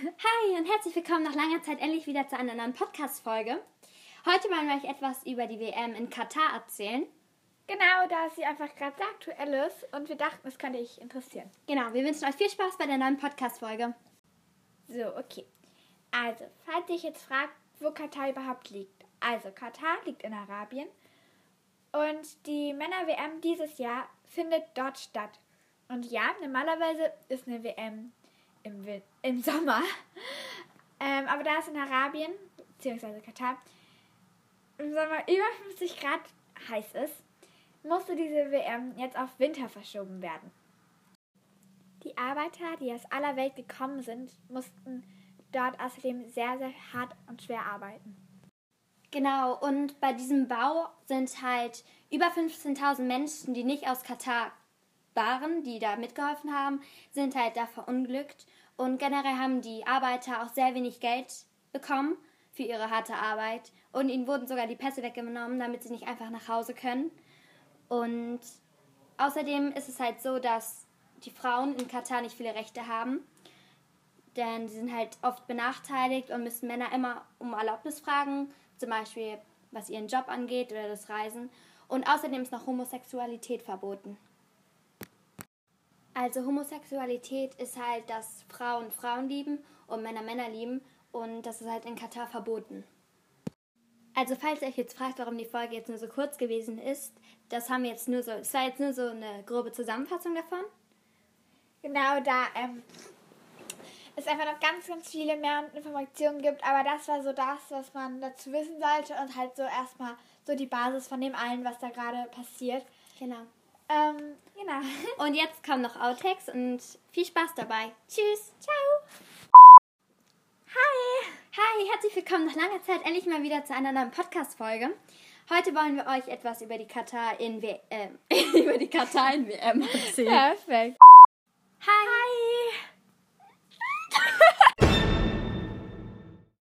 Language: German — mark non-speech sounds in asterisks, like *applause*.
Hi und herzlich willkommen nach langer Zeit endlich wieder zu einer neuen Podcast-Folge. Heute wollen wir euch etwas über die WM in Katar erzählen. Genau, da sie einfach gerade sehr aktuell ist und wir dachten, es könnte dich interessieren. Genau, wir wünschen euch viel Spaß bei der neuen Podcast-Folge. So, okay. Also, falls ihr euch jetzt fragt, wo Katar überhaupt liegt. Also, Katar liegt in Arabien und die Männer-WM dieses Jahr findet dort statt. Und ja, normalerweise ist eine WM im, im Sommer. *laughs* ähm, aber da es in Arabien, beziehungsweise Katar, im Sommer über 50 Grad heiß ist, musste diese WM jetzt auf Winter verschoben werden. Die Arbeiter, die aus aller Welt gekommen sind, mussten dort außerdem sehr, sehr hart und schwer arbeiten. Genau, und bei diesem Bau sind halt über 15.000 Menschen, die nicht aus Katar waren, die da mitgeholfen haben, sind halt da verunglückt. Und generell haben die Arbeiter auch sehr wenig Geld bekommen für ihre harte Arbeit. Und ihnen wurden sogar die Pässe weggenommen, damit sie nicht einfach nach Hause können. Und außerdem ist es halt so, dass die Frauen in Katar nicht viele Rechte haben. Denn sie sind halt oft benachteiligt und müssen Männer immer um Erlaubnis fragen, zum Beispiel was ihren Job angeht oder das Reisen. Und außerdem ist noch Homosexualität verboten. Also Homosexualität ist halt, dass Frauen Frauen lieben und Männer Männer lieben und das ist halt in Katar verboten. Also falls ihr euch jetzt fragt, warum die Folge jetzt nur so kurz gewesen ist, das haben wir jetzt nur so, es war jetzt nur so eine grobe Zusammenfassung davon. Genau, da ähm, es einfach noch ganz, ganz viele mehr Informationen gibt, aber das war so das, was man dazu wissen sollte und halt so erstmal so die Basis von dem allen, was da gerade passiert. Genau. Ähm, genau. *laughs* Und jetzt kommen noch Outtakes und viel Spaß dabei. Tschüss. Ciao. Hi. Hi, herzlich willkommen nach langer Zeit endlich mal wieder zu einer neuen Podcast-Folge. Heute wollen wir euch etwas über die Katar in w äh, *laughs* über die Katar in WM erzählen. Perfekt.